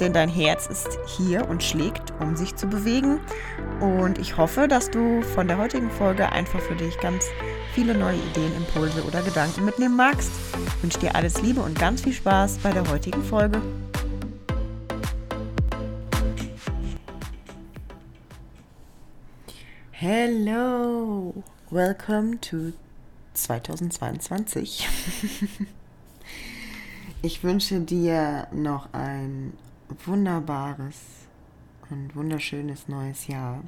denn dein Herz ist hier und schlägt, um sich zu bewegen. Und ich hoffe, dass du von der heutigen Folge einfach für dich ganz viele neue Ideen, Impulse oder Gedanken mitnehmen magst. Ich wünsche dir alles Liebe und ganz viel Spaß bei der heutigen Folge. Hello, welcome to 2022. ich wünsche dir noch ein wunderbares und wunderschönes neues Jahr.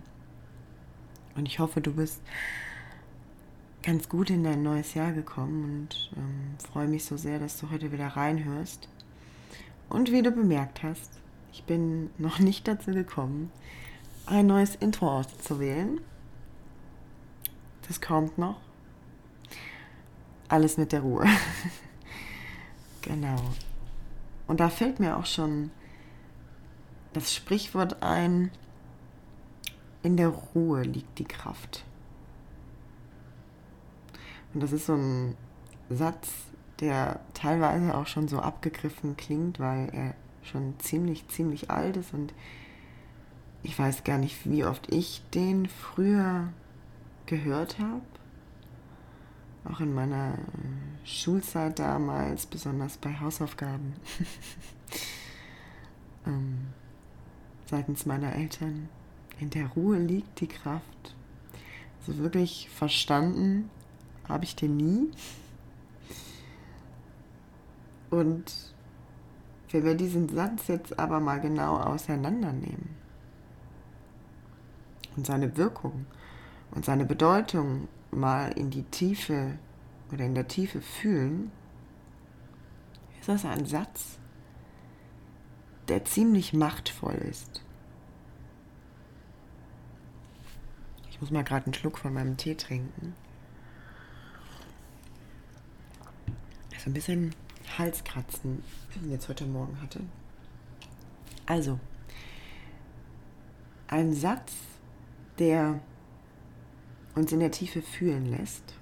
Und ich hoffe, du bist ganz gut in dein neues Jahr gekommen und ähm, freue mich so sehr, dass du heute wieder reinhörst. Und wie du bemerkt hast, ich bin noch nicht dazu gekommen, ein neues Intro auszuwählen. Das kommt noch. Alles mit der Ruhe. genau. Und da fällt mir auch schon das Sprichwort ein, in der Ruhe liegt die Kraft. Und das ist so ein Satz, der teilweise auch schon so abgegriffen klingt, weil er schon ziemlich, ziemlich alt ist und ich weiß gar nicht, wie oft ich den früher gehört habe. Auch in meiner Schulzeit damals, besonders bei Hausaufgaben. ähm, seitens meiner Eltern. In der Ruhe liegt die Kraft. Also wirklich verstanden habe ich den nie. Und wenn wir diesen Satz jetzt aber mal genau auseinandernehmen und seine Wirkung und seine Bedeutung mal in die Tiefe oder in der Tiefe fühlen, ist das ein Satz, der ziemlich machtvoll ist. Ich muss mal gerade einen Schluck von meinem Tee trinken. So ein bisschen Halskratzen, jetzt heute Morgen hatte. Also, ein Satz, der uns in der Tiefe fühlen lässt.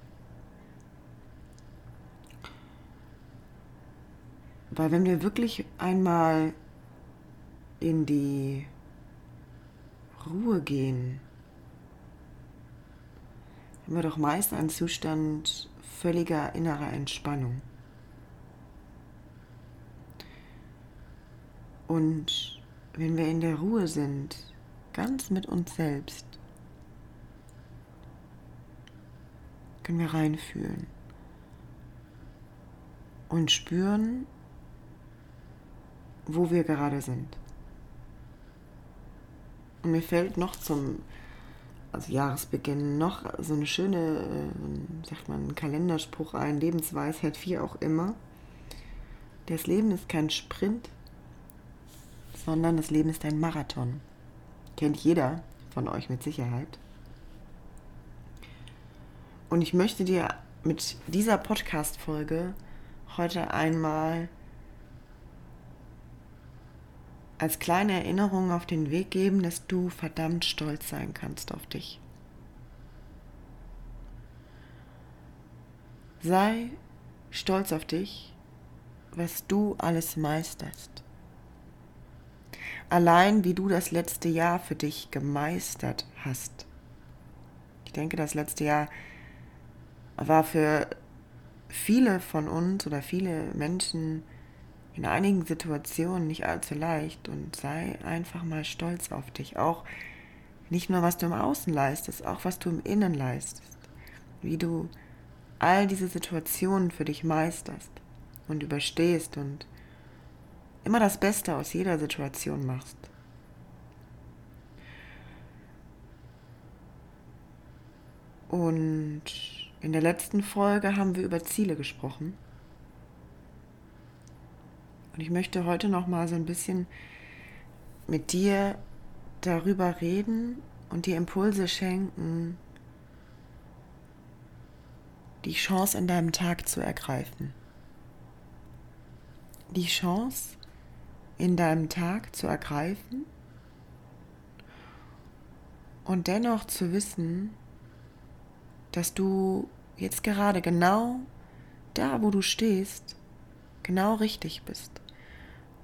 Weil wenn wir wirklich einmal in die Ruhe gehen, haben wir doch meist einen Zustand völliger innerer Entspannung. Und wenn wir in der Ruhe sind, ganz mit uns selbst, können wir reinfühlen und spüren, wo wir gerade sind. Und mir fällt noch zum also Jahresbeginn noch so eine schöne, äh, sagt man, Kalenderspruch ein, Lebensweisheit, wie auch immer. Das Leben ist kein Sprint, sondern das Leben ist ein Marathon. Kennt jeder von euch mit Sicherheit. Und ich möchte dir mit dieser Podcast-Folge heute einmal als kleine Erinnerung auf den Weg geben, dass du verdammt stolz sein kannst auf dich. Sei stolz auf dich, was du alles meisterst. Allein wie du das letzte Jahr für dich gemeistert hast. Ich denke, das letzte Jahr war für viele von uns oder viele Menschen in einigen Situationen nicht allzu leicht und sei einfach mal stolz auf dich. Auch nicht nur, was du im Außen leistest, auch was du im Innen leistest. Wie du all diese Situationen für dich meisterst und überstehst und immer das Beste aus jeder Situation machst. Und in der letzten Folge haben wir über Ziele gesprochen. Und ich möchte heute noch mal so ein bisschen mit dir darüber reden und dir Impulse schenken, die Chance in deinem Tag zu ergreifen. Die Chance in deinem Tag zu ergreifen und dennoch zu wissen, dass du jetzt gerade genau da, wo du stehst, genau richtig bist.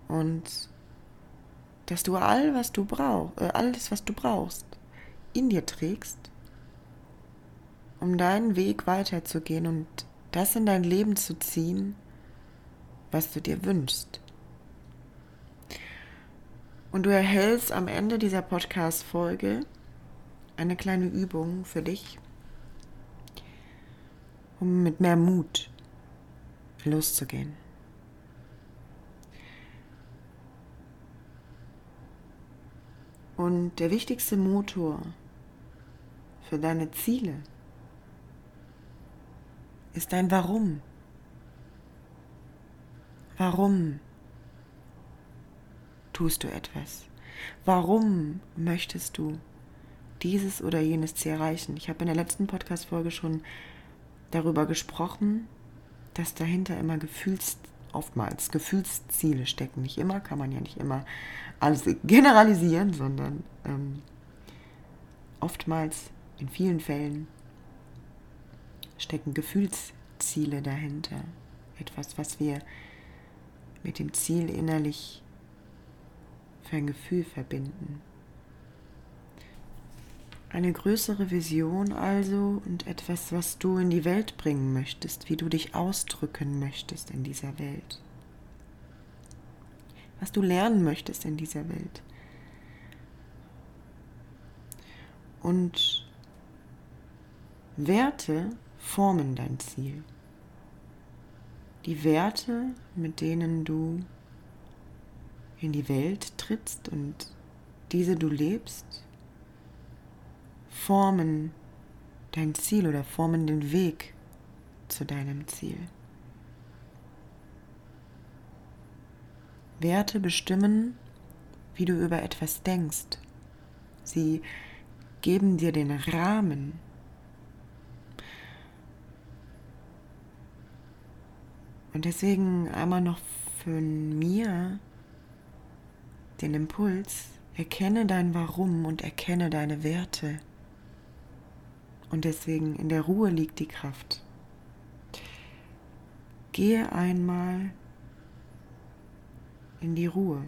Und dass du all, was du brauchst, äh, alles, was du brauchst, in dir trägst, um deinen Weg weiterzugehen und das in dein Leben zu ziehen, was du dir wünschst. Und du erhältst am Ende dieser Podcast-Folge eine kleine Übung für dich, um mit mehr Mut loszugehen. Und der wichtigste Motor für deine Ziele ist dein Warum. Warum tust du etwas? Warum möchtest du dieses oder jenes Ziel erreichen? Ich habe in der letzten Podcast-Folge schon darüber gesprochen, dass dahinter immer Gefühls, oftmals Gefühlsziele stecken. Nicht immer, kann man ja nicht immer alles generalisieren, sondern ähm, oftmals in vielen Fällen stecken Gefühlsziele dahinter. Etwas, was wir mit dem Ziel innerlich für ein Gefühl verbinden. Eine größere Vision also und etwas, was du in die Welt bringen möchtest, wie du dich ausdrücken möchtest in dieser Welt. Was du lernen möchtest in dieser Welt. Und Werte formen dein Ziel. Die Werte, mit denen du in die Welt trittst und diese du lebst, formen dein Ziel oder formen den Weg zu deinem Ziel. Werte bestimmen, wie du über etwas denkst. Sie geben dir den Rahmen. Und deswegen einmal noch von mir den Impuls, erkenne dein Warum und erkenne deine Werte. Und deswegen in der Ruhe liegt die Kraft. Gehe einmal in die Ruhe.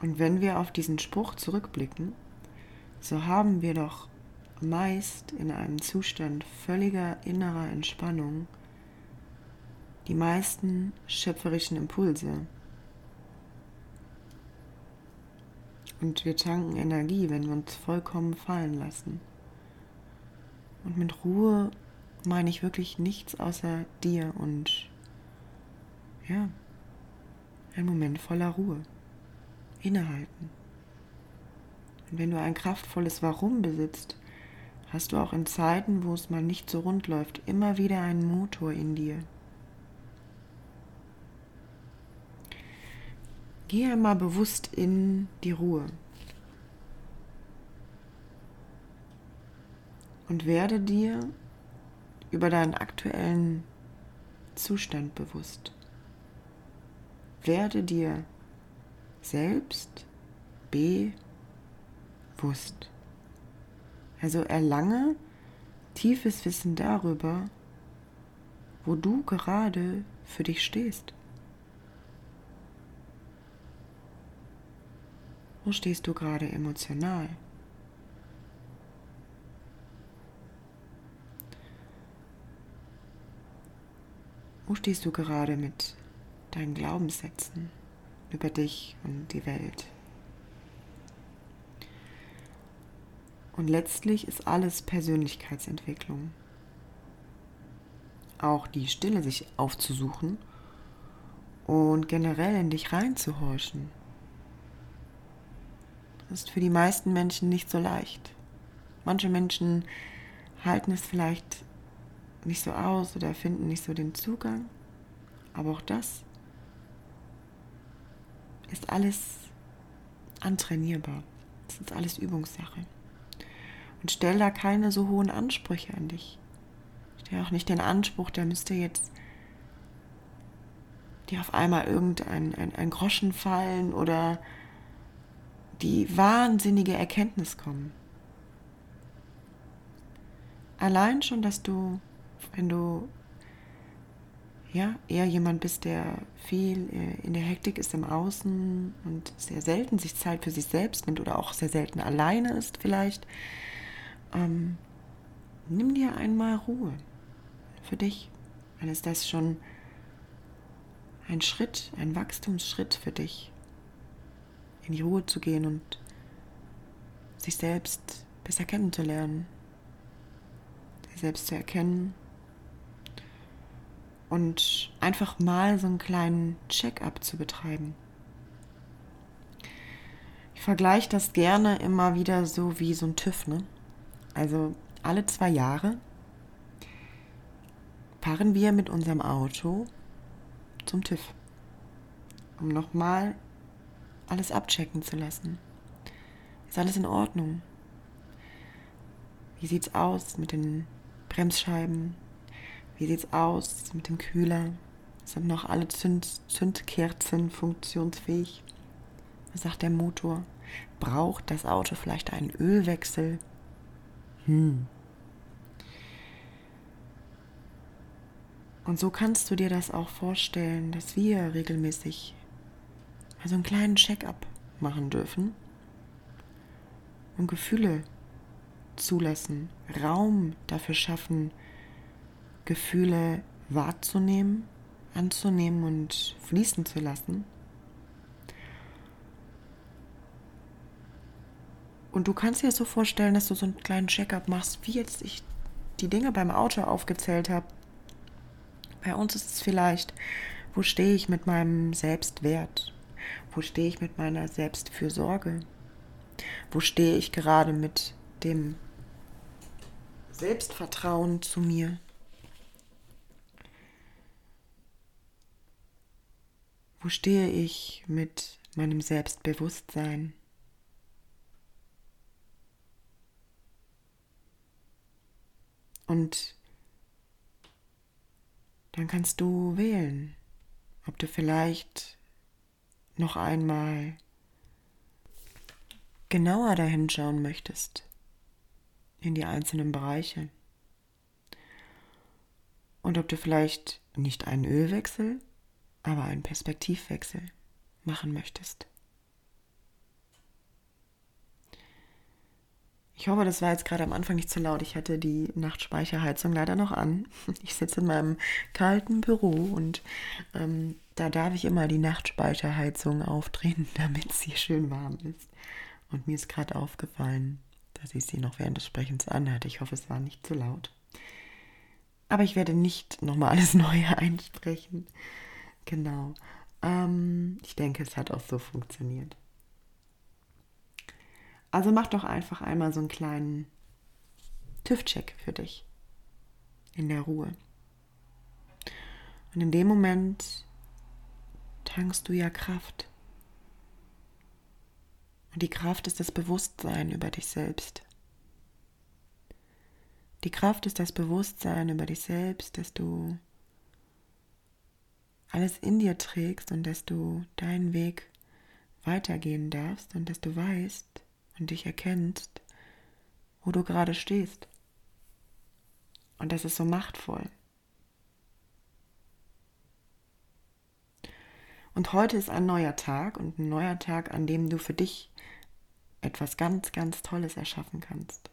Und wenn wir auf diesen Spruch zurückblicken, so haben wir doch meist in einem Zustand völliger innerer Entspannung die meisten schöpferischen Impulse. Und wir tanken Energie, wenn wir uns vollkommen fallen lassen. Und mit Ruhe meine ich wirklich nichts außer dir und ja, ein Moment voller Ruhe. Innehalten. Und wenn du ein kraftvolles Warum besitzt, hast du auch in Zeiten, wo es mal nicht so rund läuft, immer wieder einen Motor in dir. Geh einmal bewusst in die Ruhe. Und werde dir über deinen aktuellen Zustand bewusst. Werde dir selbst bewusst. Also erlange tiefes Wissen darüber, wo du gerade für dich stehst. Wo stehst du gerade emotional? Wo stehst du gerade mit deinen Glaubenssätzen über dich und die Welt? Und letztlich ist alles Persönlichkeitsentwicklung. Auch die Stille sich aufzusuchen und generell in dich reinzuhorchen ist für die meisten Menschen nicht so leicht. Manche Menschen halten es vielleicht nicht so aus oder finden nicht so den Zugang. Aber auch das ist alles antrainierbar. Das ist alles Übungssache. Und stell da keine so hohen Ansprüche an dich. Stell auch nicht den Anspruch, der müsste jetzt dir auf einmal irgendein ein, ein Groschen fallen oder die wahnsinnige Erkenntnis kommen. Allein schon, dass du, wenn du ja, eher jemand bist, der viel äh, in der Hektik ist im Außen und sehr selten sich Zeit für sich selbst nimmt oder auch sehr selten alleine ist vielleicht, ähm, nimm dir einmal Ruhe für dich. Dann ist das schon ein Schritt, ein Wachstumsschritt für dich, in die Ruhe zu gehen und sich selbst besser kennenzulernen, sich selbst zu erkennen und einfach mal so einen kleinen Check-up zu betreiben. Ich vergleiche das gerne immer wieder so wie so ein TÜV. Ne? Also alle zwei Jahre fahren wir mit unserem Auto zum TÜV, um nochmal alles abchecken zu lassen. Ist alles in Ordnung? Wie sieht's aus mit den Bremsscheiben, wie sieht's aus mit dem Kühler? Sind noch alle Zünd Zündkerzen funktionsfähig? Was sagt der Motor? Braucht das Auto vielleicht einen Ölwechsel? Hm. Und so kannst du dir das auch vorstellen, dass wir regelmäßig also einen kleinen Check-up machen dürfen und Gefühle zulassen, Raum dafür schaffen, Gefühle wahrzunehmen, anzunehmen und fließen zu lassen. Und du kannst dir das so vorstellen, dass du so einen kleinen Check-up machst, wie jetzt ich die Dinge beim Auto aufgezählt habe. Bei uns ist es vielleicht, wo stehe ich mit meinem Selbstwert? Wo stehe ich mit meiner Selbstfürsorge? Wo stehe ich gerade mit dem Selbstvertrauen zu mir? Wo stehe ich mit meinem Selbstbewusstsein? Und dann kannst du wählen, ob du vielleicht noch einmal genauer dahin schauen möchtest in die einzelnen Bereiche. Und ob du vielleicht nicht einen Ölwechsel, aber einen Perspektivwechsel machen möchtest. Ich hoffe, das war jetzt gerade am Anfang nicht zu laut. Ich hatte die Nachtspeicherheizung leider noch an. Ich sitze in meinem kalten Büro und ähm, da darf ich immer die Nachtspeicherheizung aufdrehen, damit sie schön warm ist. Und mir ist gerade aufgefallen, dass ich sie noch während des Sprechens anhatte. Ich hoffe, es war nicht zu laut. Aber ich werde nicht nochmal alles Neue einsprechen. Genau. Ähm, ich denke, es hat auch so funktioniert. Also mach doch einfach einmal so einen kleinen TÜV-Check für dich. In der Ruhe. Und in dem Moment tankst du ja Kraft. Und die Kraft ist das Bewusstsein über dich selbst. Die Kraft ist das Bewusstsein über dich selbst, dass du alles in dir trägst und dass du deinen Weg weitergehen darfst und dass du weißt und dich erkennst, wo du gerade stehst. Und das ist so machtvoll. Und heute ist ein neuer Tag und ein neuer Tag, an dem du für dich etwas ganz, ganz Tolles erschaffen kannst.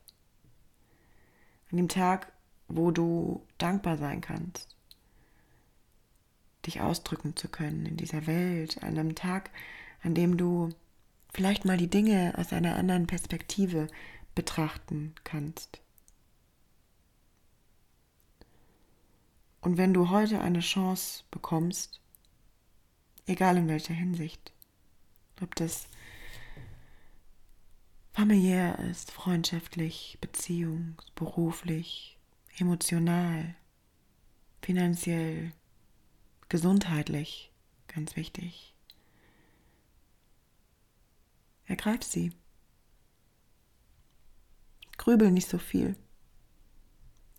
An dem Tag, wo du dankbar sein kannst dich ausdrücken zu können in dieser Welt, an einem Tag, an dem du vielleicht mal die Dinge aus einer anderen Perspektive betrachten kannst. Und wenn du heute eine Chance bekommst, egal in welcher Hinsicht, ob das familiär ist, freundschaftlich, beziehungs-, beruflich, emotional, finanziell, gesundheitlich, ganz wichtig. Ergreif sie. Grübel nicht so viel.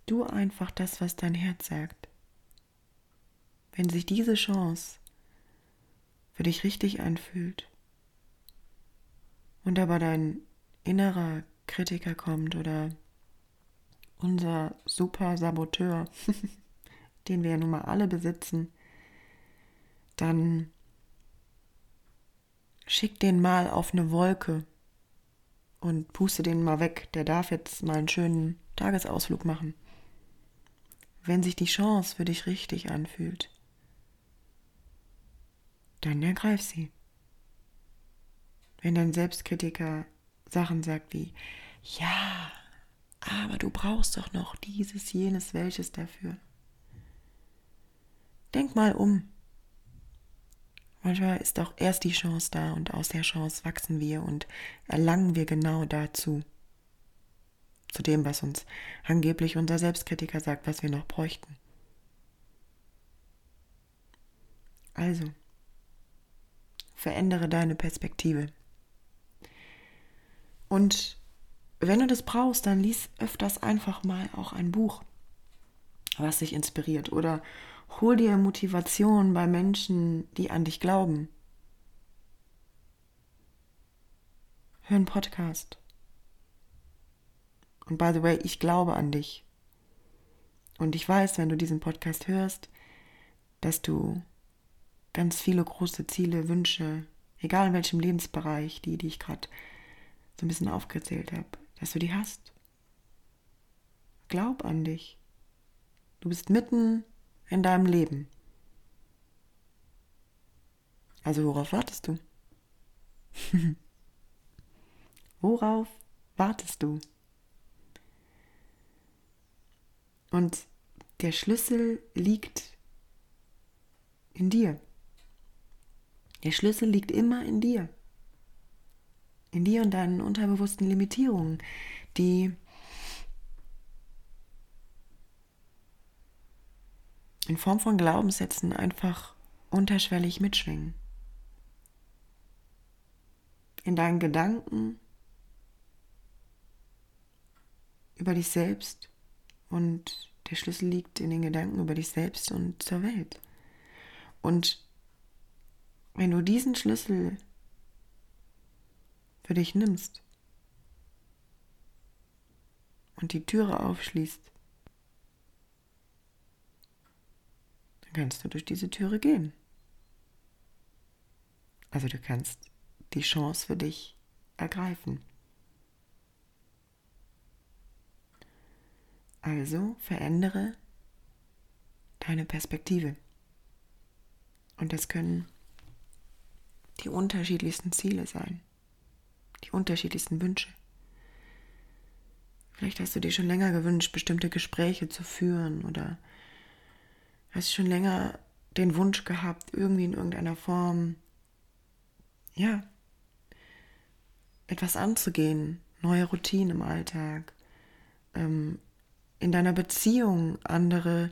Du einfach das, was dein Herz sagt. Wenn sich diese Chance für dich richtig anfühlt und aber dein innerer Kritiker kommt oder unser super Saboteur, den wir ja nun mal alle besitzen, dann schick den mal auf eine Wolke und puste den mal weg. Der darf jetzt mal einen schönen Tagesausflug machen. Wenn sich die Chance für dich richtig anfühlt, dann ergreif sie. Wenn dein Selbstkritiker Sachen sagt wie, ja, aber du brauchst doch noch dieses, jenes, welches dafür. Denk mal um. Manchmal ist auch erst die Chance da und aus der Chance wachsen wir und erlangen wir genau dazu. Zu dem, was uns angeblich unser Selbstkritiker sagt, was wir noch bräuchten. Also, verändere deine Perspektive. Und wenn du das brauchst, dann lies öfters einfach mal auch ein Buch, was dich inspiriert. Oder Hol dir Motivation bei Menschen, die an dich glauben. Hör einen Podcast. Und by the way, ich glaube an dich. Und ich weiß, wenn du diesen Podcast hörst, dass du ganz viele große Ziele, Wünsche, egal in welchem Lebensbereich, die, die ich gerade so ein bisschen aufgezählt habe, dass du die hast. Glaub an dich. Du bist mitten in deinem Leben. Also worauf wartest du? worauf wartest du? Und der Schlüssel liegt in dir. Der Schlüssel liegt immer in dir. In dir und deinen unterbewussten Limitierungen, die in Form von Glaubenssätzen einfach unterschwellig mitschwingen. In deinen Gedanken über dich selbst und der Schlüssel liegt in den Gedanken über dich selbst und zur Welt. Und wenn du diesen Schlüssel für dich nimmst und die Türe aufschließt, kannst du durch diese Türe gehen. Also du kannst die Chance für dich ergreifen. Also verändere deine Perspektive. Und das können die unterschiedlichsten Ziele sein, die unterschiedlichsten Wünsche. Vielleicht hast du dir schon länger gewünscht, bestimmte Gespräche zu führen oder hast schon länger den Wunsch gehabt, irgendwie in irgendeiner Form, ja, etwas anzugehen, neue Routinen im Alltag, ähm, in deiner Beziehung andere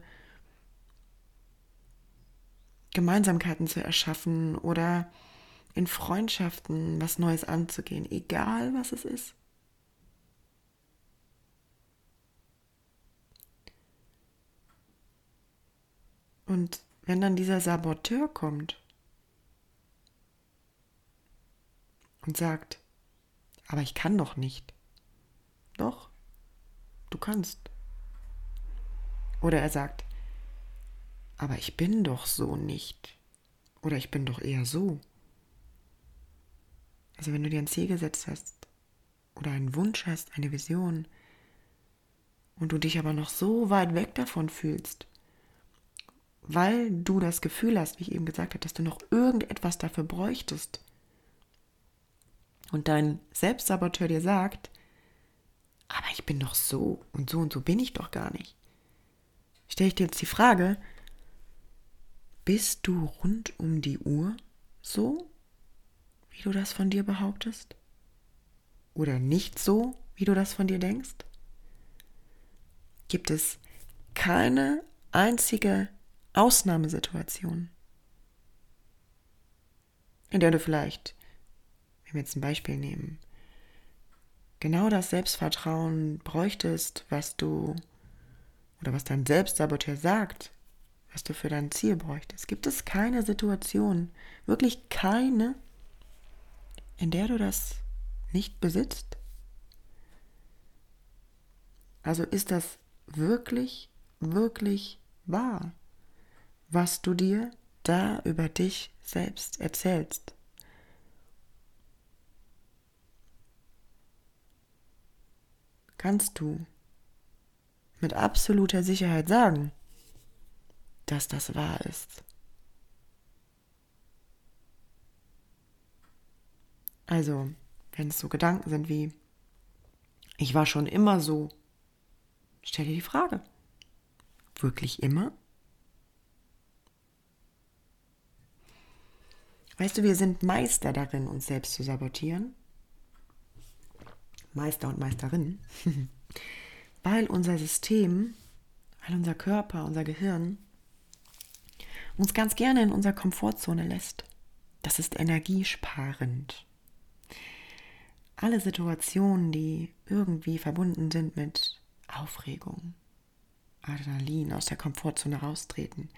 Gemeinsamkeiten zu erschaffen oder in Freundschaften was Neues anzugehen, egal was es ist. Und wenn dann dieser Saboteur kommt und sagt, aber ich kann doch nicht. Doch, du kannst. Oder er sagt, aber ich bin doch so nicht. Oder ich bin doch eher so. Also wenn du dir ein Ziel gesetzt hast oder einen Wunsch hast, eine Vision und du dich aber noch so weit weg davon fühlst, weil du das Gefühl hast, wie ich eben gesagt habe, dass du noch irgendetwas dafür bräuchtest. Und dein Selbstsaboteur dir sagt, aber ich bin doch so und so und so bin ich doch gar nicht. Stelle ich dir jetzt die Frage, bist du rund um die Uhr so, wie du das von dir behauptest? Oder nicht so, wie du das von dir denkst? Gibt es keine einzige Ausnahmesituation, in der du vielleicht, wenn wir jetzt ein Beispiel nehmen, genau das Selbstvertrauen bräuchtest, was du oder was dein Selbstsaboteur sagt, was du für dein Ziel bräuchtest, gibt es keine Situation, wirklich keine, in der du das nicht besitzt? Also ist das wirklich, wirklich wahr, was du dir da über dich selbst erzählst? Kannst du mit absoluter Sicherheit sagen, dass das wahr ist? Also, wenn es so Gedanken sind wie, ich war schon immer so, stell dir die Frage, wirklich immer? Weißt du, wir sind Meister darin, uns selbst zu sabotieren. Meister und Meisterinnen. weil unser System, weil unser Körper, unser Gehirn uns ganz gerne in unserer Komfortzone lässt. Das ist energiesparend. Alle Situationen, die irgendwie verbunden sind mit Aufregung, Adrenalin aus der Komfortzone raustreten,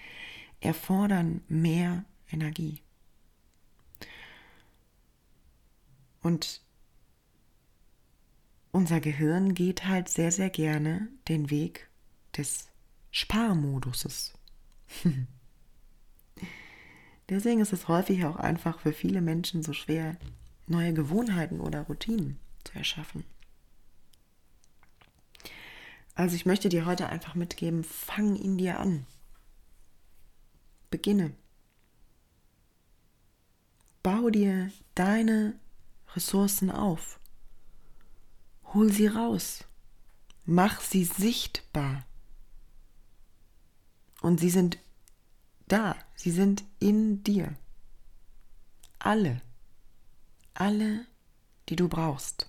erfordern mehr Energie. Und unser Gehirn geht halt sehr, sehr gerne den Weg des Sparmoduses. Deswegen ist es häufig auch einfach für viele Menschen so schwer, neue Gewohnheiten oder Routinen zu erschaffen. Also ich möchte dir heute einfach mitgeben, fang in dir an. Beginne. Bau dir deine Ressourcen auf. Hol sie raus. Mach sie sichtbar. Und sie sind da, sie sind in dir. Alle, alle, die du brauchst.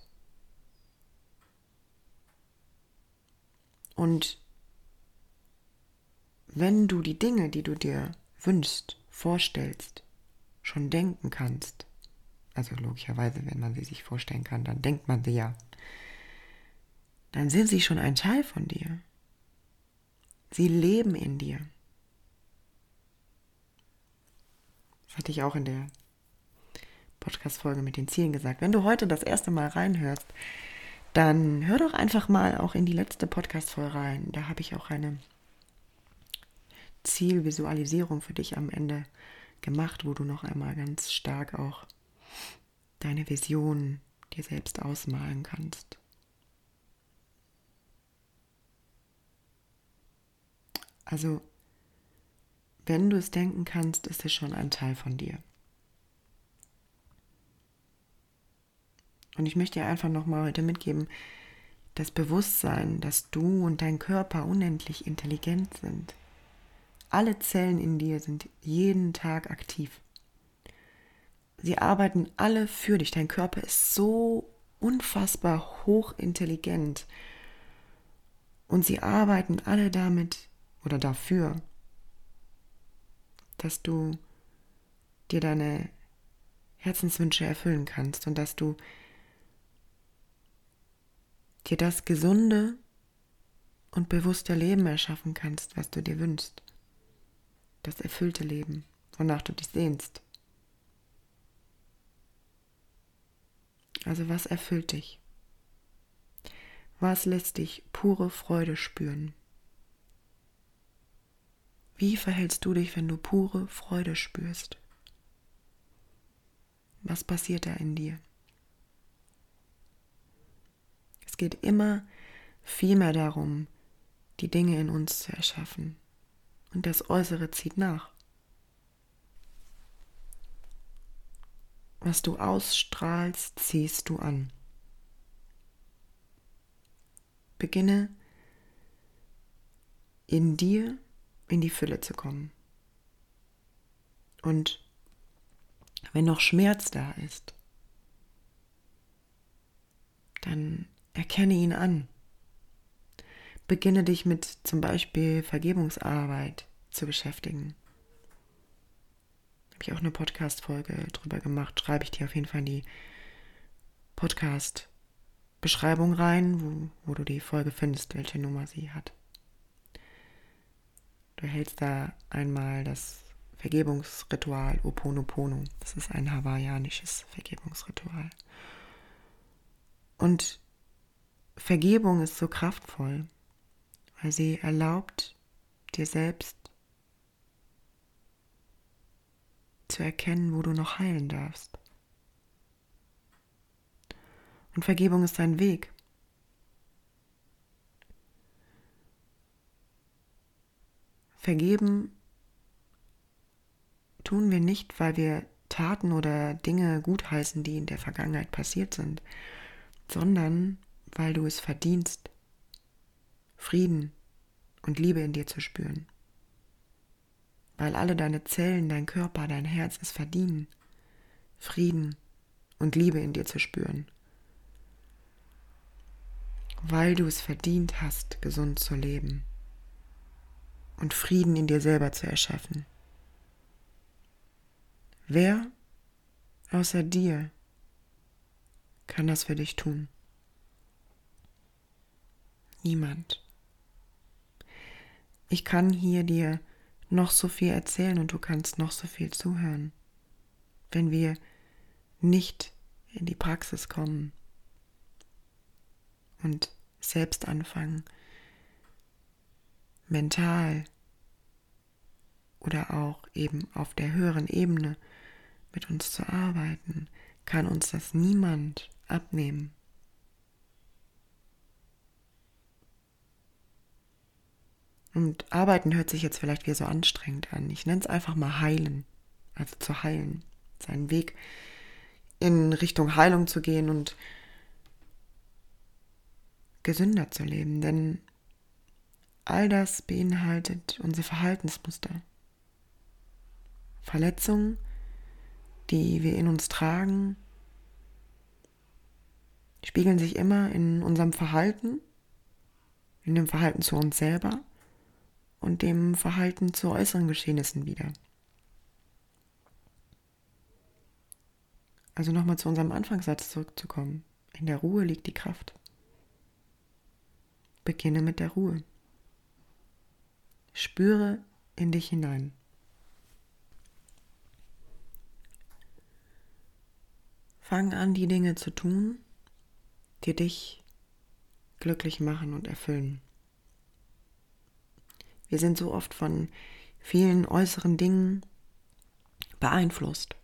Und wenn du die Dinge, die du dir wünschst, vorstellst, schon denken kannst, also logischerweise, wenn man sie sich vorstellen kann, dann denkt man sie ja, dann sind sie schon ein Teil von dir. Sie leben in dir. Das hatte ich auch in der Podcast-Folge mit den Zielen gesagt. Wenn du heute das erste Mal reinhörst, dann hör doch einfach mal auch in die letzte Podcast-Folge rein. Da habe ich auch eine Zielvisualisierung für dich am Ende gemacht, wo du noch einmal ganz stark auch deine Vision dir selbst ausmalen kannst. Also wenn du es denken kannst, ist es schon ein Teil von dir. Und ich möchte dir einfach nochmal heute mitgeben, das Bewusstsein, dass du und dein Körper unendlich intelligent sind. Alle Zellen in dir sind jeden Tag aktiv. Sie arbeiten alle für dich. Dein Körper ist so unfassbar hochintelligent. Und sie arbeiten alle damit oder dafür, dass du dir deine Herzenswünsche erfüllen kannst und dass du dir das gesunde und bewusste Leben erschaffen kannst, was du dir wünschst. Das erfüllte Leben, wonach du dich sehnst. Also was erfüllt dich? Was lässt dich pure Freude spüren? Wie verhältst du dich, wenn du pure Freude spürst? Was passiert da in dir? Es geht immer vielmehr darum, die Dinge in uns zu erschaffen. Und das Äußere zieht nach. Was du ausstrahlst, ziehst du an. Beginne in dir in die Fülle zu kommen. Und wenn noch Schmerz da ist, dann erkenne ihn an. Beginne dich mit zum Beispiel Vergebungsarbeit zu beschäftigen. Habe ich auch eine Podcast-Folge drüber gemacht. Schreibe ich dir auf jeden Fall in die Podcast- Beschreibung rein, wo, wo du die Folge findest, welche Nummer sie hat. Du hältst da einmal das Vergebungsritual Oponopono. Das ist ein hawaiianisches Vergebungsritual. Und Vergebung ist so kraftvoll, weil sie erlaubt, dir selbst zu erkennen, wo du noch heilen darfst. Und Vergebung ist ein Weg. Vergeben tun wir nicht, weil wir Taten oder Dinge gutheißen, die in der Vergangenheit passiert sind, sondern weil du es verdienst, Frieden und Liebe in dir zu spüren. Weil alle deine Zellen, dein Körper, dein Herz es verdienen, Frieden und Liebe in dir zu spüren weil du es verdient hast, gesund zu leben und Frieden in dir selber zu erschaffen. Wer außer dir kann das für dich tun? Niemand. Ich kann hier dir noch so viel erzählen und du kannst noch so viel zuhören. Wenn wir nicht in die Praxis kommen, und selbst anfangen, mental oder auch eben auf der höheren Ebene mit uns zu arbeiten, kann uns das niemand abnehmen. Und arbeiten hört sich jetzt vielleicht wieder so anstrengend an. Ich nenne es einfach mal heilen, also zu heilen, seinen Weg in Richtung Heilung zu gehen und gesünder zu leben, denn all das beinhaltet unsere Verhaltensmuster. Verletzungen, die wir in uns tragen, spiegeln sich immer in unserem Verhalten, in dem Verhalten zu uns selber und dem Verhalten zu äußeren Geschehnissen wieder. Also nochmal zu unserem Anfangssatz zurückzukommen. In der Ruhe liegt die Kraft. Beginne mit der Ruhe. Spüre in dich hinein. Fang an, die Dinge zu tun, die dich glücklich machen und erfüllen. Wir sind so oft von vielen äußeren Dingen beeinflusst.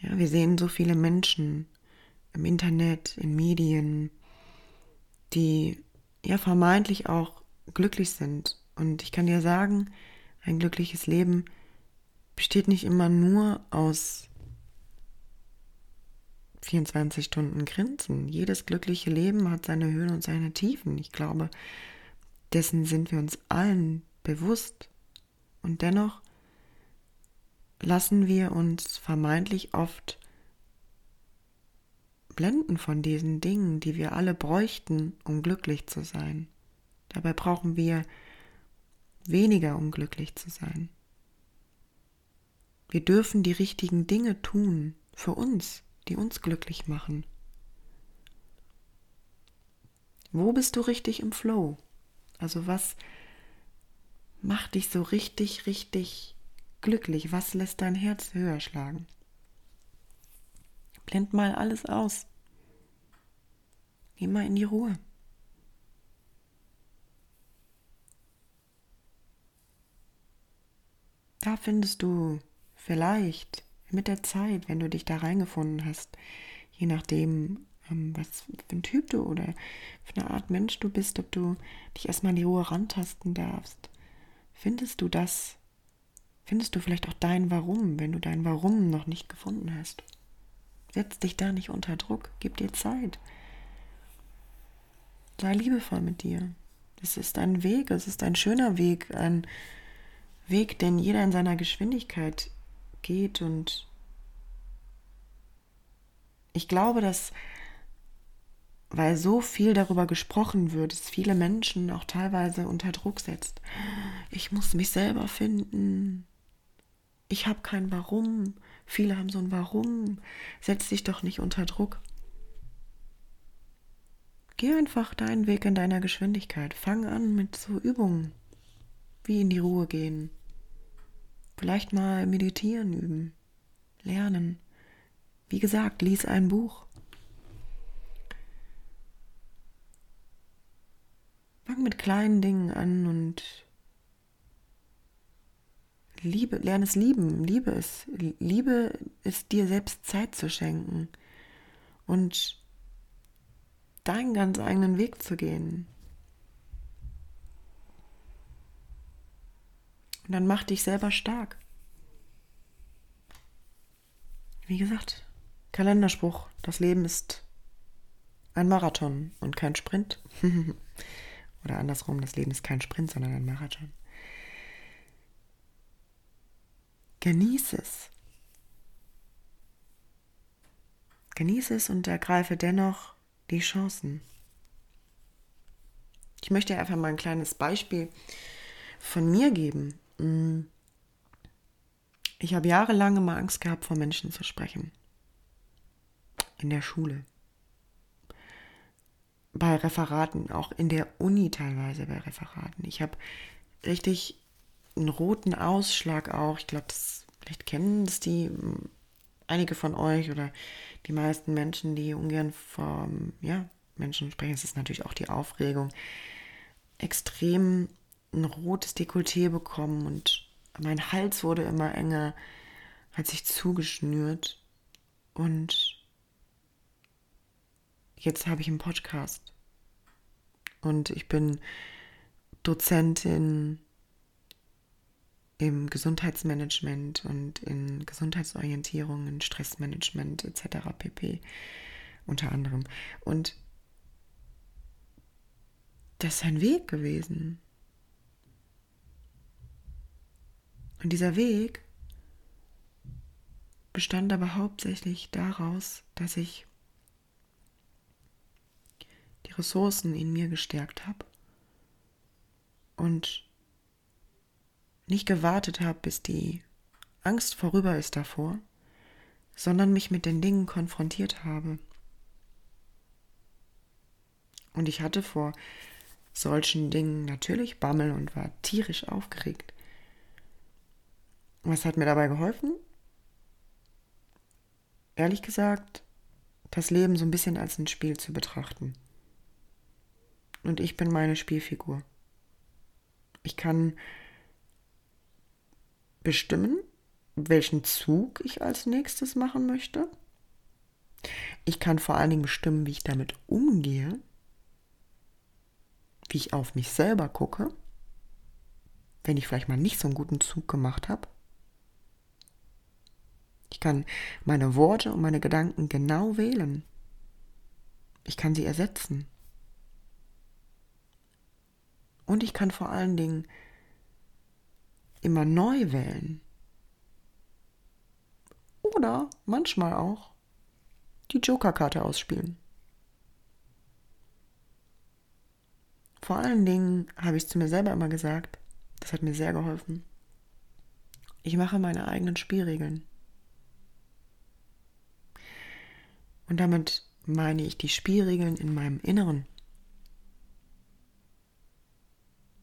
Ja, wir sehen so viele Menschen im Internet, in Medien, die ja vermeintlich auch glücklich sind. Und ich kann dir sagen, ein glückliches Leben besteht nicht immer nur aus 24 Stunden Grinsen. Jedes glückliche Leben hat seine Höhen und seine Tiefen. Ich glaube, dessen sind wir uns allen bewusst. Und dennoch lassen wir uns vermeintlich oft blenden von diesen Dingen, die wir alle bräuchten, um glücklich zu sein. Dabei brauchen wir weniger, um glücklich zu sein. Wir dürfen die richtigen Dinge tun für uns, die uns glücklich machen. Wo bist du richtig im Flow? Also was macht dich so richtig, richtig glücklich? Was lässt dein Herz höher schlagen? Blend mal alles aus. Geh mal in die Ruhe. Da findest du vielleicht mit der Zeit, wenn du dich da reingefunden hast, je nachdem, was für ein Typ du oder für eine Art Mensch du bist, ob du dich erstmal in die Ruhe rantasten darfst, findest du das, findest du vielleicht auch dein Warum, wenn du dein Warum noch nicht gefunden hast. Setz dich da nicht unter Druck, gib dir Zeit. Sei liebevoll mit dir. Es ist ein Weg, es ist ein schöner Weg, ein Weg, den jeder in seiner Geschwindigkeit geht und ich glaube, dass weil so viel darüber gesprochen wird, es viele Menschen auch teilweise unter Druck setzt. Ich muss mich selber finden. Ich habe kein Warum. Viele haben so ein Warum. Setz dich doch nicht unter Druck. geh einfach deinen Weg in deiner Geschwindigkeit. Fang an mit so Übungen, wie in die Ruhe gehen. Vielleicht mal meditieren üben, lernen. Wie gesagt, lies ein Buch. Fang mit kleinen Dingen an und liebe, lerne es lieben, liebe es. Liebe ist dir selbst Zeit zu schenken und deinen ganz eigenen Weg zu gehen. Und dann mach dich selber stark. Wie gesagt, Kalenderspruch, das Leben ist ein Marathon und kein Sprint. Oder andersrum, das Leben ist kein Sprint, sondern ein Marathon. Genieße es. Genieße es und ergreife dennoch die Chancen. Ich möchte einfach mal ein kleines Beispiel von mir geben. Mm. Ich habe jahrelang immer Angst gehabt, vor Menschen zu sprechen. In der Schule. Bei Referaten, auch in der Uni teilweise bei Referaten. Ich habe richtig einen roten Ausschlag auch. Ich glaube, vielleicht kennen das die mm, einige von euch oder die meisten Menschen, die ungern vor ja, Menschen sprechen. Es ist natürlich auch die Aufregung. Extrem ein rotes Dekolleté bekommen und mein Hals wurde immer enger, hat sich zugeschnürt und jetzt habe ich einen Podcast und ich bin Dozentin im Gesundheitsmanagement und in Gesundheitsorientierung, in Stressmanagement etc. pp. unter anderem. Und das ist ein Weg gewesen. Und dieser Weg bestand aber hauptsächlich daraus, dass ich Ressourcen in mir gestärkt habe und nicht gewartet habe, bis die Angst vorüber ist davor, sondern mich mit den Dingen konfrontiert habe. Und ich hatte vor solchen Dingen natürlich Bammel und war tierisch aufgeregt. Was hat mir dabei geholfen? Ehrlich gesagt, das Leben so ein bisschen als ein Spiel zu betrachten. Und ich bin meine Spielfigur. Ich kann bestimmen, welchen Zug ich als nächstes machen möchte. Ich kann vor allen Dingen bestimmen, wie ich damit umgehe, wie ich auf mich selber gucke, wenn ich vielleicht mal nicht so einen guten Zug gemacht habe. Ich kann meine Worte und meine Gedanken genau wählen. Ich kann sie ersetzen. Und ich kann vor allen Dingen immer neu wählen. Oder manchmal auch die Joker-Karte ausspielen. Vor allen Dingen habe ich es zu mir selber immer gesagt, das hat mir sehr geholfen. Ich mache meine eigenen Spielregeln. Und damit meine ich die Spielregeln in meinem Inneren,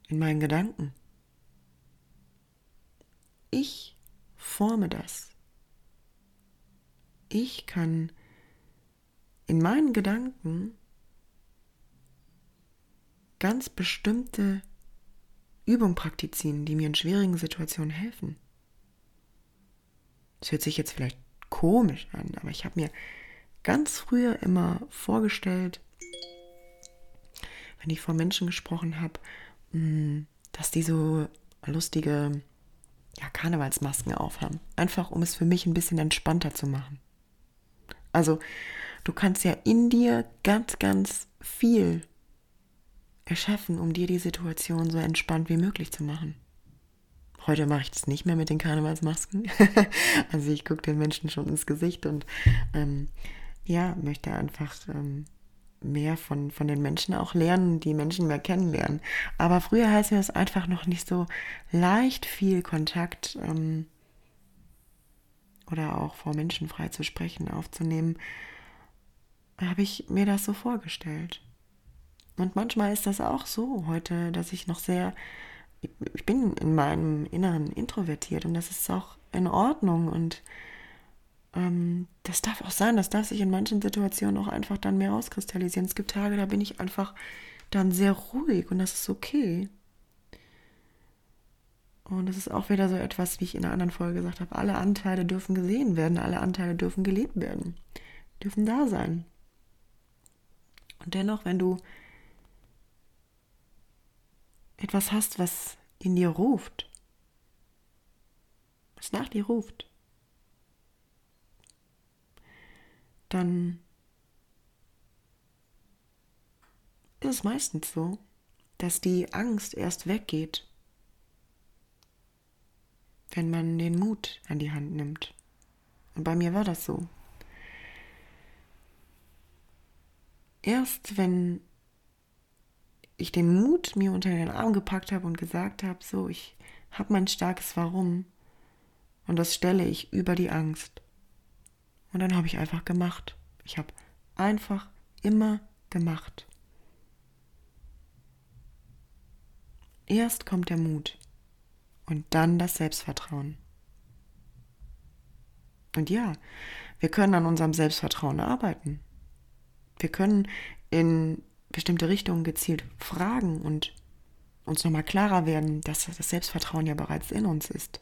in meinen Gedanken. Ich forme das. Ich kann in meinen Gedanken ganz bestimmte Übungen praktizieren, die mir in schwierigen Situationen helfen. Das hört sich jetzt vielleicht komisch an, aber ich habe mir ganz früher immer vorgestellt, wenn ich vor Menschen gesprochen habe, dass die so lustige ja, Karnevalsmasken aufhaben. Einfach, um es für mich ein bisschen entspannter zu machen. Also, du kannst ja in dir ganz, ganz viel erschaffen, um dir die Situation so entspannt wie möglich zu machen. Heute mache ich das nicht mehr mit den Karnevalsmasken. also ich gucke den Menschen schon ins Gesicht und ähm, ja, möchte einfach ähm, mehr von, von den Menschen auch lernen, die Menschen mehr kennenlernen. Aber früher heißt das einfach noch nicht so leicht viel Kontakt ähm, oder auch vor Menschen frei zu sprechen, aufzunehmen, habe ich mir das so vorgestellt. Und manchmal ist das auch so heute, dass ich noch sehr, ich bin in meinem Inneren introvertiert und das ist auch in Ordnung und ähm, das darf auch sein, das darf sich in manchen Situationen auch einfach dann mehr auskristallisieren. Es gibt Tage, da bin ich einfach dann sehr ruhig und das ist okay. Und das ist auch wieder so etwas, wie ich in einer anderen Folge gesagt habe, alle Anteile dürfen gesehen werden, alle Anteile dürfen gelebt werden, dürfen da sein. Und dennoch, wenn du etwas hast, was in dir ruft, was nach dir ruft, dann ist es meistens so, dass die Angst erst weggeht, wenn man den Mut an die Hand nimmt. Und bei mir war das so. Erst wenn ich den Mut mir unter den Arm gepackt habe und gesagt habe, so, ich habe mein starkes Warum und das stelle ich über die Angst. Und dann habe ich einfach gemacht. Ich habe einfach immer gemacht. Erst kommt der Mut und dann das Selbstvertrauen. Und ja, wir können an unserem Selbstvertrauen arbeiten. Wir können in bestimmte Richtungen gezielt fragen und uns nochmal klarer werden, dass das Selbstvertrauen ja bereits in uns ist.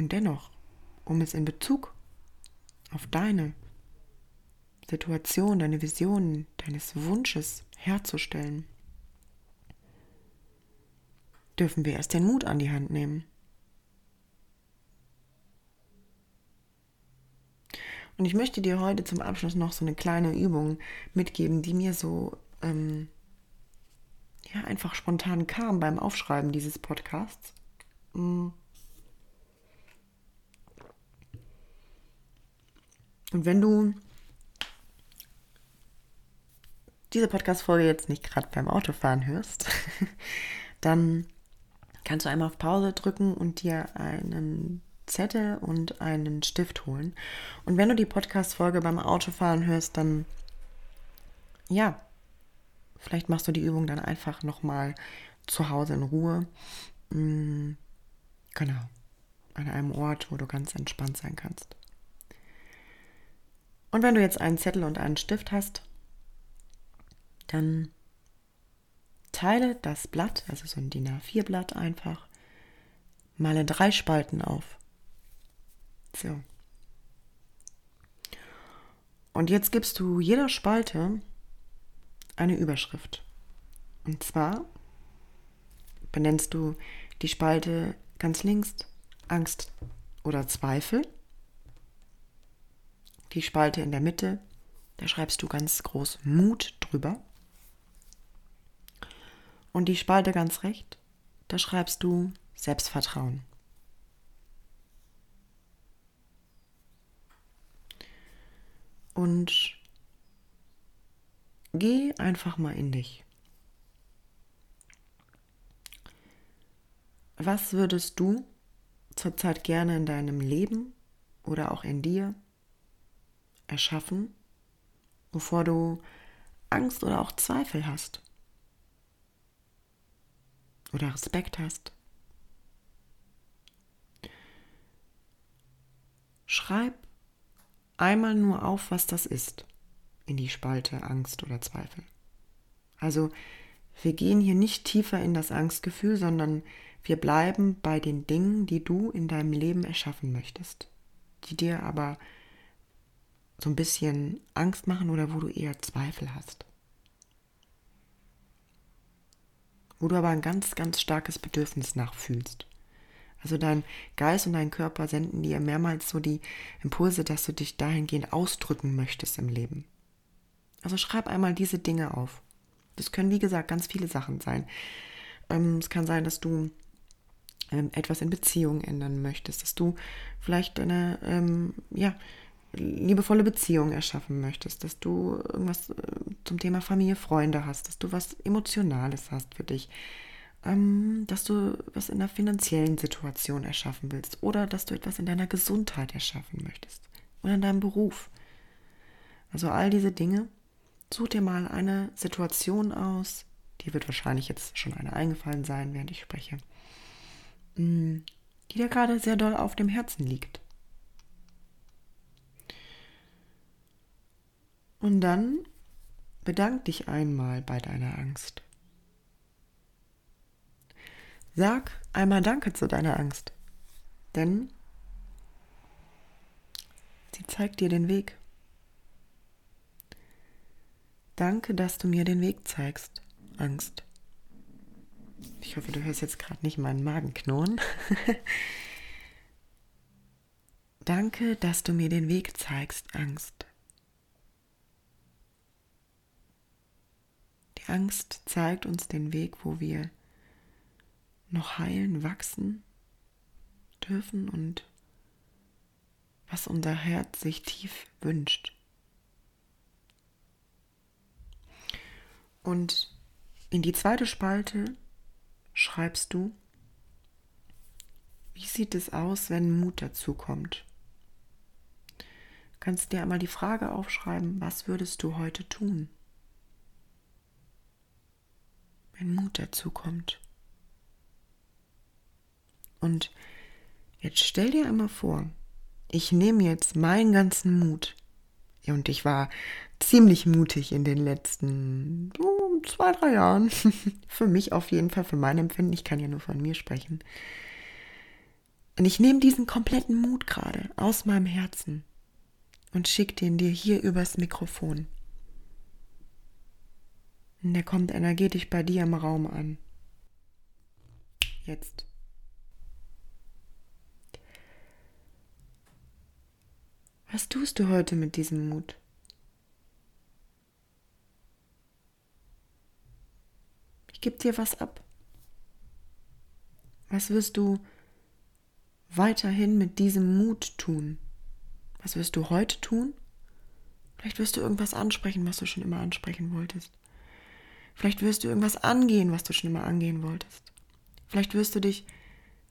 Und dennoch, um es in Bezug auf deine Situation, deine Vision, deines Wunsches herzustellen, dürfen wir erst den Mut an die Hand nehmen. Und ich möchte dir heute zum Abschluss noch so eine kleine Übung mitgeben, die mir so ähm, ja einfach spontan kam beim Aufschreiben dieses Podcasts. Mm. Und wenn du diese Podcast-Folge jetzt nicht gerade beim Autofahren hörst, dann kannst du einmal auf Pause drücken und dir einen Zettel und einen Stift holen. Und wenn du die Podcast-Folge beim Autofahren hörst, dann ja, vielleicht machst du die Übung dann einfach nochmal zu Hause in Ruhe. Mhm, genau. An einem Ort, wo du ganz entspannt sein kannst. Und wenn du jetzt einen Zettel und einen Stift hast, dann teile das Blatt, also so ein DIN A4-Blatt einfach, mal in drei Spalten auf. So. Und jetzt gibst du jeder Spalte eine Überschrift. Und zwar benennst du die Spalte ganz links Angst oder Zweifel. Die Spalte in der Mitte, da schreibst du ganz groß Mut drüber. Und die Spalte ganz rechts, da schreibst du Selbstvertrauen. Und geh einfach mal in dich. Was würdest du zurzeit gerne in deinem Leben oder auch in dir erschaffen, wovor du Angst oder auch Zweifel hast? Oder Respekt hast? Schreib einmal nur auf, was das ist, in die Spalte Angst oder Zweifel. Also wir gehen hier nicht tiefer in das Angstgefühl, sondern wir bleiben bei den Dingen, die du in deinem Leben erschaffen möchtest, die dir aber so ein bisschen Angst machen oder wo du eher Zweifel hast. Wo du aber ein ganz, ganz starkes Bedürfnis nachfühlst. Also dein Geist und dein Körper senden dir mehrmals so die Impulse, dass du dich dahingehend ausdrücken möchtest im Leben. Also schreib einmal diese Dinge auf. Das können, wie gesagt, ganz viele Sachen sein. Ähm, es kann sein, dass du ähm, etwas in Beziehungen ändern möchtest, dass du vielleicht eine, ähm, ja, liebevolle Beziehung erschaffen möchtest, dass du irgendwas äh, zum Thema Familie, Freunde hast, dass du was Emotionales hast für dich, ähm, dass du was in der finanziellen Situation erschaffen willst oder dass du etwas in deiner Gesundheit erschaffen möchtest oder in deinem Beruf. Also all diese Dinge. Such dir mal eine Situation aus. Dir wird wahrscheinlich jetzt schon eine eingefallen sein, während ich spreche. Mm, die dir gerade sehr doll auf dem Herzen liegt. Und dann bedank dich einmal bei deiner Angst. Sag einmal Danke zu deiner Angst, denn sie zeigt dir den Weg. Danke, dass du mir den Weg zeigst, Angst. Ich hoffe, du hörst jetzt gerade nicht meinen Magen knurren. Danke, dass du mir den Weg zeigst, Angst. Angst zeigt uns den Weg, wo wir noch heilen, wachsen dürfen und was unser Herz sich tief wünscht. Und in die zweite Spalte schreibst du, wie sieht es aus, wenn Mut dazu kommt? Kannst dir einmal die Frage aufschreiben, was würdest du heute tun, wenn Mut dazu kommt? Und jetzt stell dir einmal vor, ich nehme jetzt meinen ganzen Mut. Und ich war ziemlich mutig in den letzten oh, zwei, drei Jahren. für mich auf jeden Fall, für mein Empfinden. Ich kann ja nur von mir sprechen. Und ich nehme diesen kompletten Mut gerade aus meinem Herzen und schicke den dir hier übers Mikrofon. Und der kommt energetisch bei dir im Raum an. Jetzt. Was tust du heute mit diesem Mut? Ich gebe dir was ab. Was wirst du weiterhin mit diesem Mut tun? Was wirst du heute tun? Vielleicht wirst du irgendwas ansprechen, was du schon immer ansprechen wolltest. Vielleicht wirst du irgendwas angehen, was du schon immer angehen wolltest. Vielleicht wirst du dich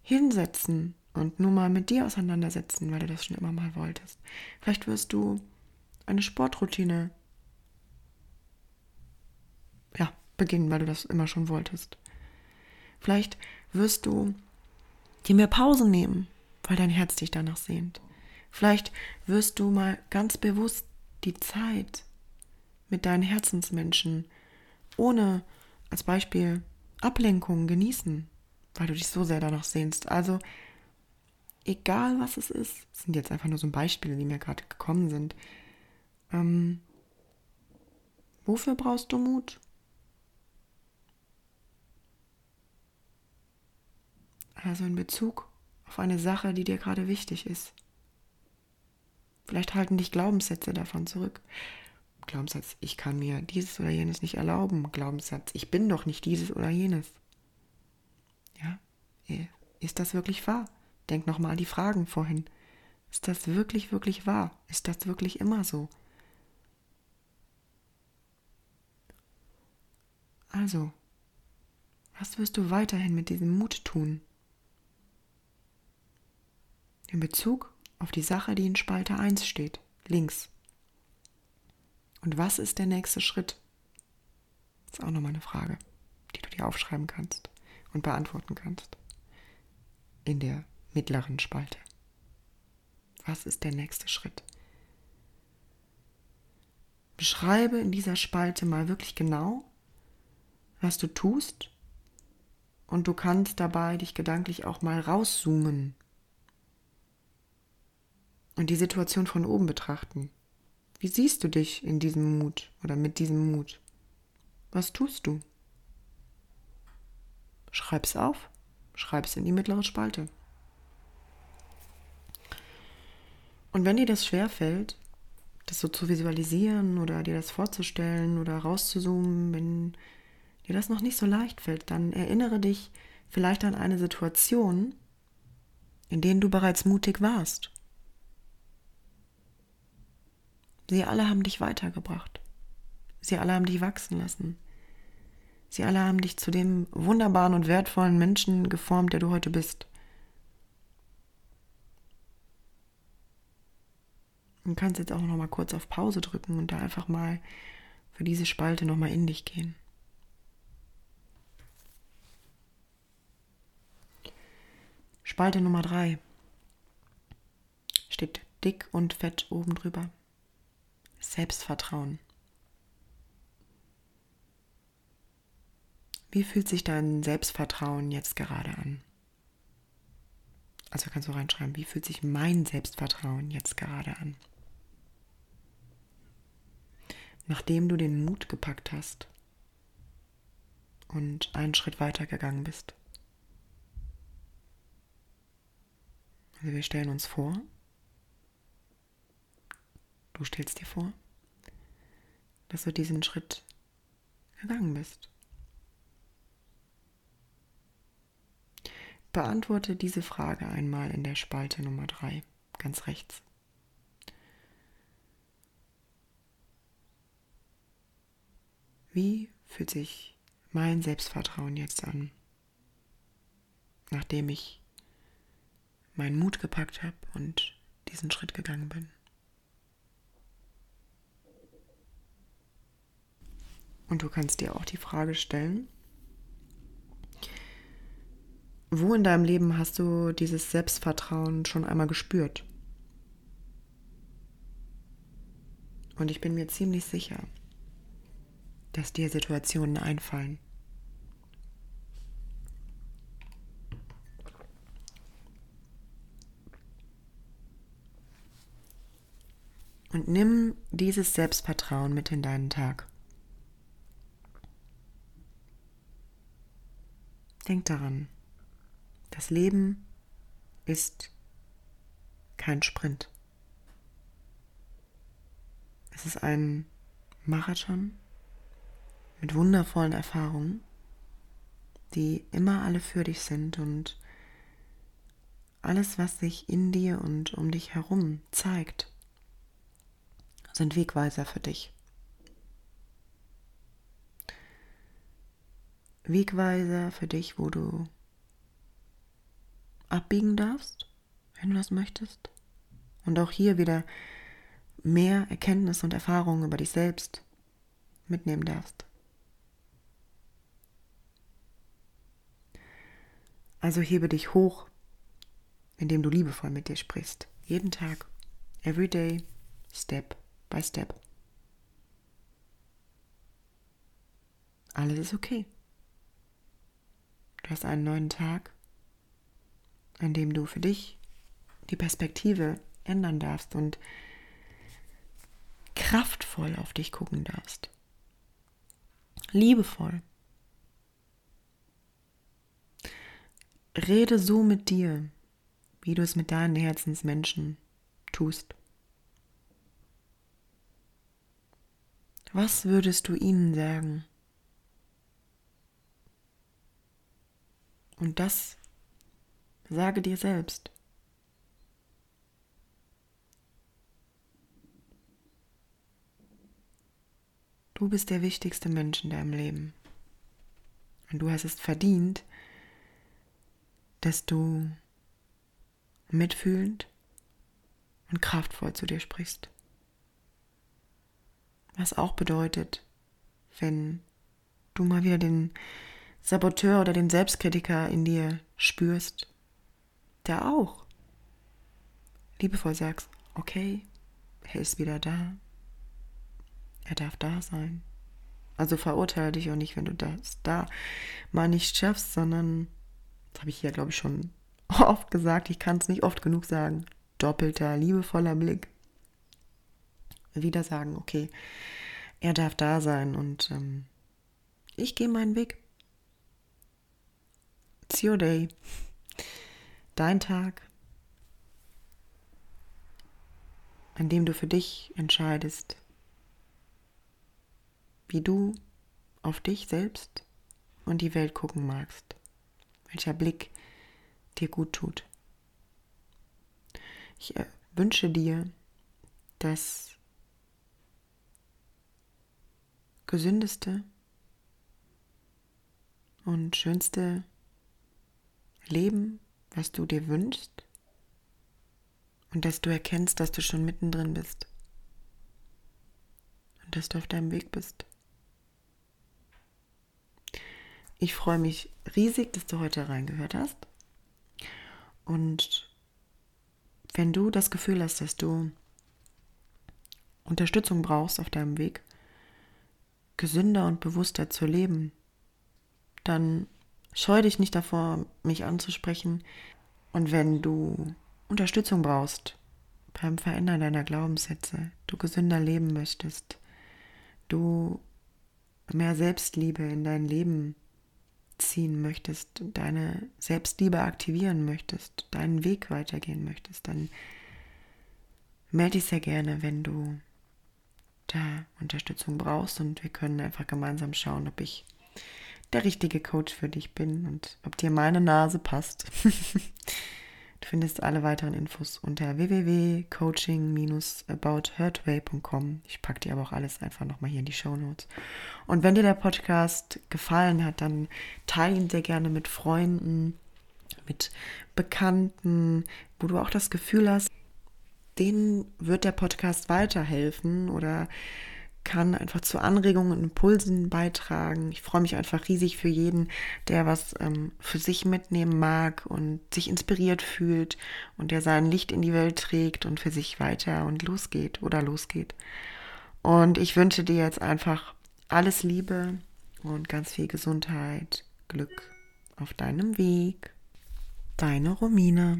hinsetzen und nur mal mit dir auseinandersetzen, weil du das schon immer mal wolltest. Vielleicht wirst du eine Sportroutine ja, beginnen, weil du das immer schon wolltest. Vielleicht wirst du dir mehr Pause nehmen, weil dein Herz dich danach sehnt. Vielleicht wirst du mal ganz bewusst die Zeit mit deinen Herzensmenschen ohne als Beispiel Ablenkung genießen, weil du dich so sehr danach sehnst. Also egal was es ist, sind jetzt einfach nur so Beispiele, die mir gerade gekommen sind. Ähm, wofür brauchst du Mut? Also in Bezug auf eine Sache, die dir gerade wichtig ist. Vielleicht halten dich Glaubenssätze davon zurück. Glaubenssatz, ich kann mir dieses oder jenes nicht erlauben. Glaubenssatz, ich bin doch nicht dieses oder jenes. Ja, ist das wirklich wahr? Denk nochmal an die Fragen vorhin. Ist das wirklich, wirklich wahr? Ist das wirklich immer so? Also, was wirst du weiterhin mit diesem Mut tun? In Bezug auf die Sache, die in Spalte 1 steht, links. Und was ist der nächste Schritt? Das ist auch nochmal eine Frage, die du dir aufschreiben kannst und beantworten kannst. In der mittleren Spalte. Was ist der nächste Schritt? Beschreibe in dieser Spalte mal wirklich genau, was du tust und du kannst dabei dich gedanklich auch mal rauszoomen und die Situation von oben betrachten. Wie siehst du dich in diesem Mut oder mit diesem Mut? Was tust du? Schreib's auf, schreib's in die mittlere Spalte. Und wenn dir das schwerfällt, das so zu visualisieren oder dir das vorzustellen oder rauszuzoomen, wenn dir das noch nicht so leicht fällt, dann erinnere dich vielleicht an eine Situation, in der du bereits mutig warst. Sie alle haben dich weitergebracht. Sie alle haben dich wachsen lassen. Sie alle haben dich zu dem wunderbaren und wertvollen Menschen geformt, der du heute bist. Du kannst jetzt auch noch mal kurz auf Pause drücken und da einfach mal für diese Spalte noch mal in dich gehen. Spalte Nummer 3 steht dick und fett oben drüber. Selbstvertrauen. Wie fühlt sich dein Selbstvertrauen jetzt gerade an? Also kannst du reinschreiben, wie fühlt sich mein Selbstvertrauen jetzt gerade an? Nachdem du den Mut gepackt hast und einen Schritt weiter gegangen bist. Also wir stellen uns vor, du stellst dir vor, dass du diesen Schritt gegangen bist. Beantworte diese Frage einmal in der Spalte Nummer 3, ganz rechts. Wie fühlt sich mein Selbstvertrauen jetzt an, nachdem ich meinen Mut gepackt habe und diesen Schritt gegangen bin? Und du kannst dir auch die Frage stellen, wo in deinem Leben hast du dieses Selbstvertrauen schon einmal gespürt? Und ich bin mir ziemlich sicher, dass dir Situationen einfallen. Und nimm dieses Selbstvertrauen mit in deinen Tag. Denk daran, das Leben ist kein Sprint. Es ist ein Marathon mit wundervollen Erfahrungen, die immer alle für dich sind und alles, was sich in dir und um dich herum zeigt, sind Wegweiser für dich. Wegweiser für dich, wo du abbiegen darfst, wenn du das möchtest. Und auch hier wieder mehr Erkenntnis und Erfahrung über dich selbst mitnehmen darfst. Also hebe dich hoch, indem du liebevoll mit dir sprichst. Jeden Tag, every day, step by step. Alles ist okay. Du hast einen neuen Tag an dem du für dich die Perspektive ändern darfst und kraftvoll auf dich gucken darfst. Liebevoll. Rede so mit dir, wie du es mit deinen Herzensmenschen tust. Was würdest du ihnen sagen? Und das Sage dir selbst. Du bist der wichtigste Mensch in deinem Leben. Und du hast es verdient, dass du mitfühlend und kraftvoll zu dir sprichst. Was auch bedeutet, wenn du mal wieder den Saboteur oder den Selbstkritiker in dir spürst, der auch liebevoll sagst, okay, er ist wieder da. Er darf da sein. Also verurteile dich auch nicht, wenn du das da mal nicht schaffst, sondern, das habe ich hier, glaube ich, schon oft gesagt, ich kann es nicht oft genug sagen, doppelter, liebevoller Blick. Wieder sagen, okay, er darf da sein und ähm, ich gehe meinen Weg. It's your day dein Tag, an dem du für dich entscheidest, wie du auf dich selbst und die Welt gucken magst, welcher Blick dir gut tut. Ich äh, wünsche dir das gesündeste und schönste Leben was du dir wünschst und dass du erkennst, dass du schon mittendrin bist und dass du auf deinem Weg bist. Ich freue mich riesig, dass du heute reingehört hast. Und wenn du das Gefühl hast, dass du Unterstützung brauchst auf deinem Weg, gesünder und bewusster zu leben, dann scheu dich nicht davor, mich anzusprechen. Und wenn du Unterstützung brauchst beim Verändern deiner Glaubenssätze, du gesünder leben möchtest, du mehr Selbstliebe in dein Leben ziehen möchtest, deine Selbstliebe aktivieren möchtest, deinen Weg weitergehen möchtest, dann melde dich sehr gerne, wenn du da Unterstützung brauchst und wir können einfach gemeinsam schauen, ob ich der richtige Coach für dich bin und ob dir meine Nase passt. du findest alle weiteren Infos unter www.coaching-aboutheartway.com. Ich packe dir aber auch alles einfach nochmal hier in die Show Notes. Und wenn dir der Podcast gefallen hat, dann teile ihn sehr gerne mit Freunden, mit Bekannten, wo du auch das Gefühl hast, denen wird der Podcast weiterhelfen oder kann einfach zu Anregungen und Impulsen beitragen. Ich freue mich einfach riesig für jeden, der was ähm, für sich mitnehmen mag und sich inspiriert fühlt und der sein Licht in die Welt trägt und für sich weiter und losgeht oder losgeht. Und ich wünsche dir jetzt einfach alles Liebe und ganz viel Gesundheit, Glück auf deinem Weg. Deine Romina.